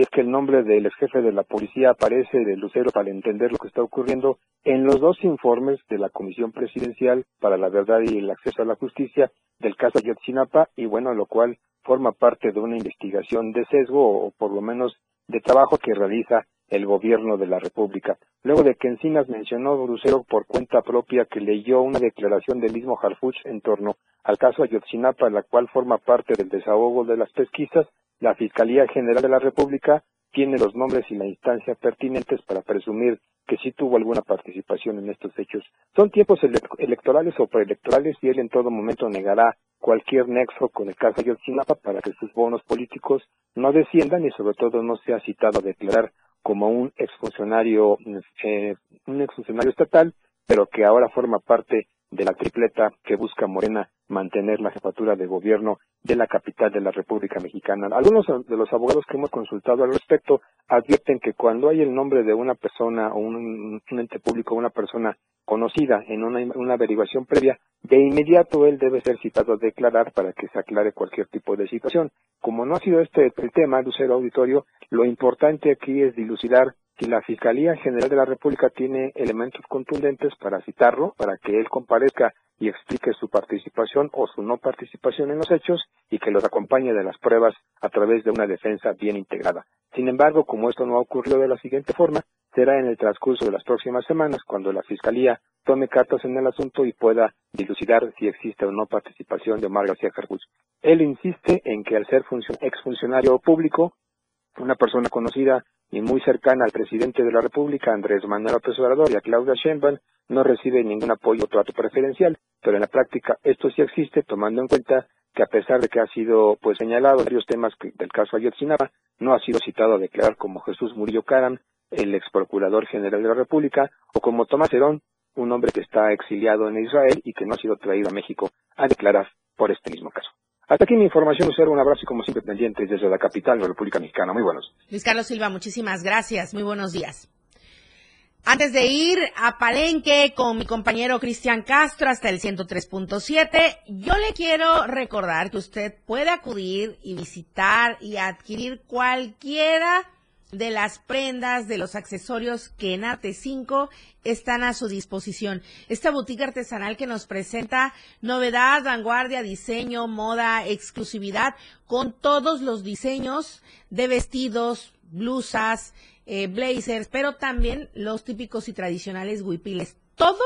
es que el nombre del ex jefe de la policía aparece de Lucero para entender lo que está ocurriendo en los dos informes de la Comisión Presidencial para la Verdad y el Acceso a la Justicia del caso Ayotzinapa y bueno, lo cual forma parte de una investigación de sesgo o por lo menos de trabajo que realiza el gobierno de la República. Luego de que Encinas mencionó Lucero por cuenta propia que leyó una declaración del mismo Harfuch en torno al caso Ayotzinapa, la cual forma parte del desahogo de las pesquisas, la Fiscalía General de la República tiene los nombres y la instancia pertinentes para presumir que sí tuvo alguna participación en estos hechos. Son tiempos electorales o preelectorales y él en todo momento negará cualquier nexo con el caso Ayotzinapa para que sus bonos políticos no desciendan y sobre todo no sea citado a declarar como un exfuncionario, eh, un exfuncionario estatal, pero que ahora forma parte de la tripleta que busca Morena mantener la jefatura de gobierno de la capital de la República Mexicana. Algunos de los abogados que hemos consultado al respecto advierten que cuando hay el nombre de una persona o un, ente público, una persona conocida en una, una, averiguación previa, de inmediato él debe ser citado a declarar para que se aclare cualquier tipo de situación. Como no ha sido este el tema, Lucero Auditorio, lo importante aquí es dilucidar si la Fiscalía General de la República tiene elementos contundentes para citarlo, para que él comparezca y explique su participación o su no participación en los hechos y que los acompañe de las pruebas a través de una defensa bien integrada. Sin embargo, como esto no ha ocurrido de la siguiente forma, será en el transcurso de las próximas semanas cuando la Fiscalía tome cartas en el asunto y pueda dilucidar si existe o no participación de Omar García. Él insiste en que al ser exfuncionario público, una persona conocida y muy cercana al presidente de la República, Andrés Manuel López Obrador, y a Claudia Sheinbaum, no recibe ningún apoyo o trato preferencial, pero en la práctica esto sí existe, tomando en cuenta que a pesar de que ha sido pues señalado varios temas del caso Ayotzinapa, no ha sido citado a declarar como Jesús Murillo Caram, el ex procurador general de la República, o como Tomás Herón, un hombre que está exiliado en Israel y que no ha sido traído a México a declarar por este mismo caso. Hasta aquí mi información, Lucero. Un abrazo y como siempre pendientes desde la capital de la República Mexicana. Muy buenos. Luis Carlos Silva, muchísimas gracias. Muy buenos días. Antes de ir a Palenque con mi compañero Cristian Castro hasta el 103.7, yo le quiero recordar que usted puede acudir y visitar y adquirir cualquiera de las prendas, de los accesorios que en Arte 5 están a su disposición. Esta boutique artesanal que nos presenta novedad, vanguardia, diseño, moda, exclusividad, con todos los diseños de vestidos, blusas, eh, blazers, pero también los típicos y tradicionales huipiles. Todo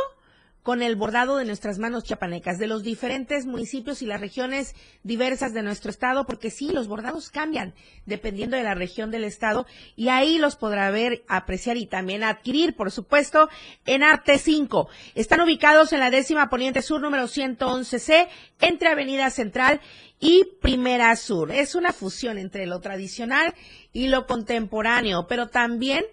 con el bordado de nuestras manos chapanecas, de los diferentes municipios y las regiones diversas de nuestro estado, porque sí, los bordados cambian dependiendo de la región del estado y ahí los podrá ver, apreciar y también adquirir, por supuesto, en Arte 5. Están ubicados en la décima poniente sur número 111C, entre Avenida Central y Primera Sur. Es una fusión entre lo tradicional y lo contemporáneo, pero también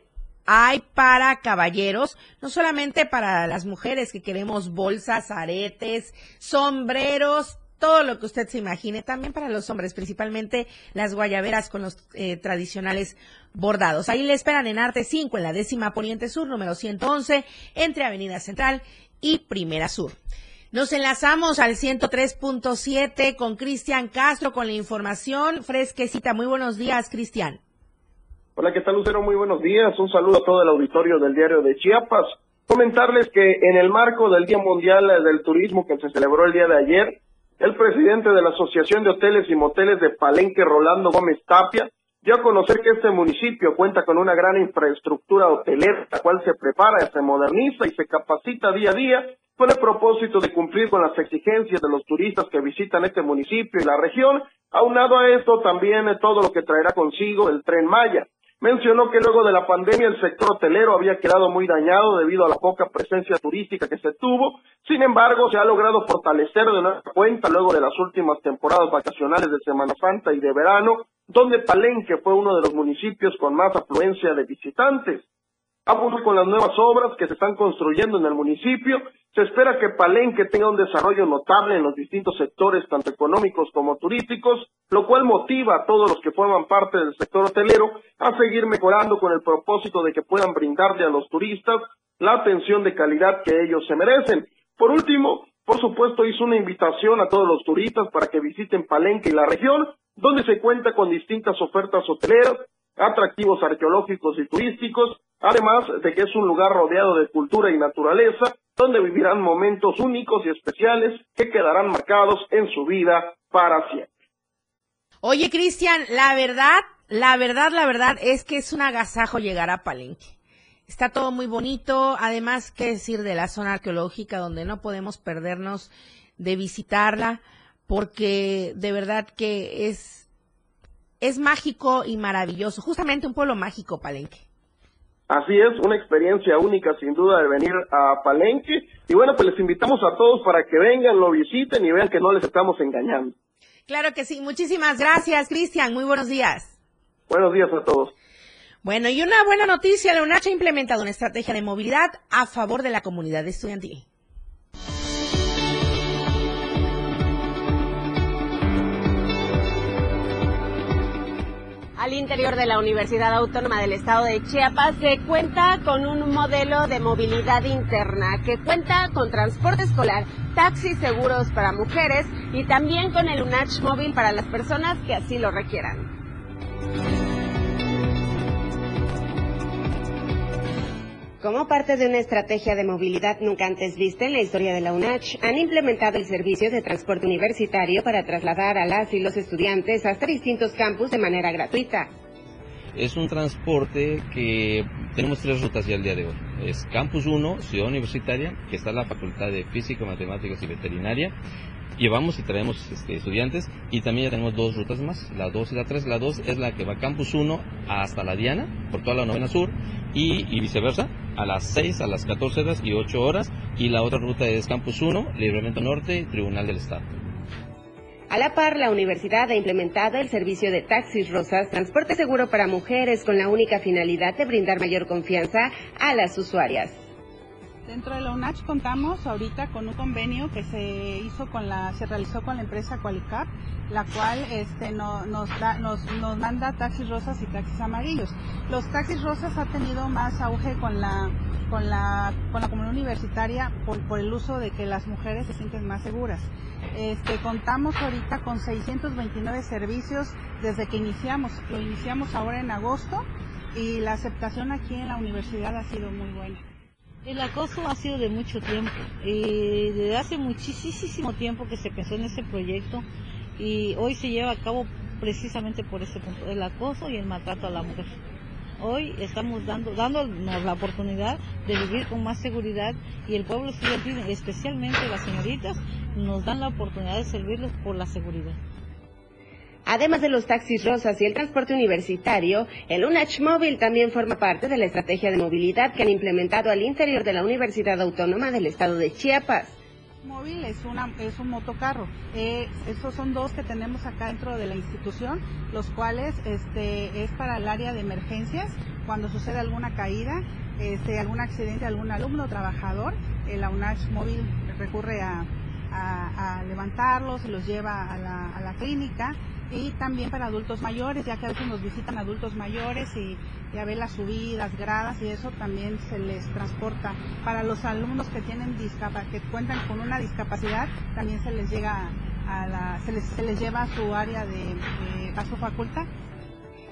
hay para caballeros, no solamente para las mujeres que queremos bolsas, aretes, sombreros, todo lo que usted se imagine, también para los hombres, principalmente las guayaberas con los eh, tradicionales bordados. Ahí le esperan en Arte 5, en la décima Poniente Sur, número 111, entre Avenida Central y Primera Sur. Nos enlazamos al 103.7 con Cristian Castro con la información fresquecita. Muy buenos días, Cristian. Hola, ¿qué tal Lucero? Muy buenos días. Un saludo a todo el auditorio del diario de Chiapas. Comentarles que en el marco del Día Mundial del Turismo que se celebró el día de ayer, el presidente de la Asociación de Hoteles y Moteles de Palenque, Rolando Gómez Tapia, dio a conocer que este municipio cuenta con una gran infraestructura hotelera, la cual se prepara, se moderniza y se capacita día a día con el propósito de cumplir con las exigencias de los turistas que visitan este municipio y la región. Aunado a esto, también todo lo que traerá consigo el tren Maya. Mencionó que luego de la pandemia el sector hotelero había quedado muy dañado debido a la poca presencia turística que se tuvo. Sin embargo, se ha logrado fortalecer de nueva cuenta luego de las últimas temporadas vacacionales de Semana Santa y de verano, donde Palenque fue uno de los municipios con más afluencia de visitantes. Apunto con las nuevas obras que se están construyendo en el municipio, se espera que Palenque tenga un desarrollo notable en los distintos sectores, tanto económicos como turísticos, lo cual motiva a todos los que forman parte del sector hotelero a seguir mejorando con el propósito de que puedan brindarle a los turistas la atención de calidad que ellos se merecen. Por último, por supuesto, hizo una invitación a todos los turistas para que visiten Palenque y la región, donde se cuenta con distintas ofertas hoteleras, atractivos arqueológicos y turísticos, además de que es un lugar rodeado de cultura y naturaleza, donde vivirán momentos únicos y especiales que quedarán marcados en su vida para siempre. Oye, Cristian, la verdad, la verdad, la verdad es que es un agasajo llegar a Palenque. Está todo muy bonito, además, qué decir de la zona arqueológica donde no podemos perdernos de visitarla, porque de verdad que es, es mágico y maravilloso, justamente un pueblo mágico, Palenque. Así es, una experiencia única sin duda de venir a Palenque. Y bueno, pues les invitamos a todos para que vengan, lo visiten y vean que no les estamos engañando. Claro que sí, muchísimas gracias, Cristian. Muy buenos días. Buenos días a todos. Bueno, y una buena noticia, la UNACH ha implementado una estrategia de movilidad a favor de la comunidad estudiantil. Al interior de la Universidad Autónoma del Estado de Chiapas se cuenta con un modelo de movilidad interna que cuenta con transporte escolar, taxis seguros para mujeres y también con el UNACH móvil para las personas que así lo requieran. Como parte de una estrategia de movilidad nunca antes vista en la historia de la UNACH, han implementado el servicio de transporte universitario para trasladar a las y los estudiantes hasta distintos campus de manera gratuita. Es un transporte que tenemos tres rutas ya el día de hoy. Es Campus 1, Ciudad Universitaria, que está en la Facultad de Física, Matemáticas y Veterinaria. Llevamos y traemos este, estudiantes y también ya tenemos dos rutas más, la 2 y la 3. La 2 es la que va Campus 1 hasta la Diana, por toda la novena sur, y, y viceversa a las 6, a las 14 horas y 8 horas. Y la otra ruta es Campus 1, Libramiento Norte, Tribunal del Estado. A la par, la universidad ha implementado el servicio de taxis rosas, transporte seguro para mujeres, con la única finalidad de brindar mayor confianza a las usuarias. Dentro de la UNACH contamos ahorita con un convenio que se hizo con la, se realizó con la empresa Qualicap, la cual este, nos, da, nos, nos manda taxis rosas y taxis amarillos. Los taxis rosas ha tenido más auge con la, con la, con la comunidad universitaria por, por el uso de que las mujeres se sienten más seguras. Este, contamos ahorita con 629 servicios desde que iniciamos. Lo iniciamos ahora en agosto y la aceptación aquí en la universidad ha sido muy buena. El acoso ha sido de mucho tiempo, eh, desde hace muchísimo tiempo que se pensó en este proyecto y hoy se lleva a cabo precisamente por ese punto, el acoso y el maltrato a la mujer. Hoy estamos dando, dándonos la oportunidad de vivir con más seguridad y el pueblo estudiantil, especialmente las señoritas, nos dan la oportunidad de servirles por la seguridad. Además de los taxis rosas y el transporte universitario, el UNACH Móvil también forma parte de la estrategia de movilidad que han implementado al interior de la Universidad Autónoma del Estado de Chiapas. Móvil es, una, es un motocarro. Eh, esos son dos que tenemos acá dentro de la institución, los cuales este, es para el área de emergencias, cuando sucede alguna caída, este, algún accidente, algún alumno trabajador, el UNACH Móvil recurre a, levantarlos y los lleva a la, a la clínica y también para adultos mayores, ya que a veces nos visitan adultos mayores y ya ve las subidas, gradas y eso también se les transporta. Para los alumnos que tienen que cuentan con una discapacidad, también se les llega a la, se les, se les lleva a su área de, a su facultad.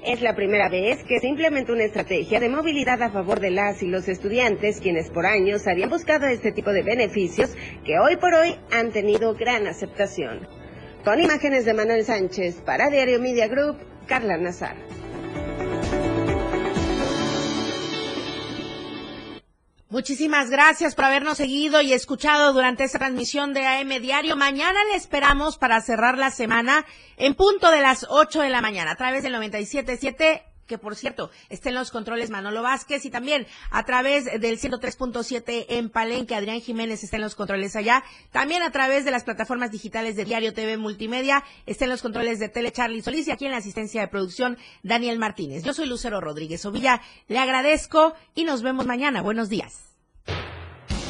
Es la primera vez que se implementa una estrategia de movilidad a favor de las y los estudiantes, quienes por años habían buscado este tipo de beneficios que hoy por hoy han tenido gran aceptación. Con imágenes de Manuel Sánchez para Diario Media Group, Carla Nazar. Muchísimas gracias por habernos seguido y escuchado durante esta transmisión de AM Diario. Mañana le esperamos para cerrar la semana en punto de las 8 de la mañana a través del 97.7 que por cierto está en los controles Manolo Vázquez y también a través del 103.7 en Palenque, Adrián Jiménez está en los controles allá, también a través de las plataformas digitales de Diario TV Multimedia, está en los controles de Tele Charlie Solís y aquí en la asistencia de producción Daniel Martínez. Yo soy Lucero Rodríguez Ovilla, le agradezco y nos vemos mañana. Buenos días.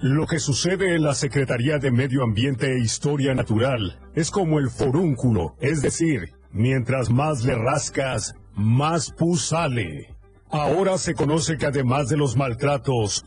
Lo que sucede en la Secretaría de Medio Ambiente e Historia Natural es como el forúnculo, es decir, mientras más le rascas, más pus sale. Ahora se conoce que además de los maltratos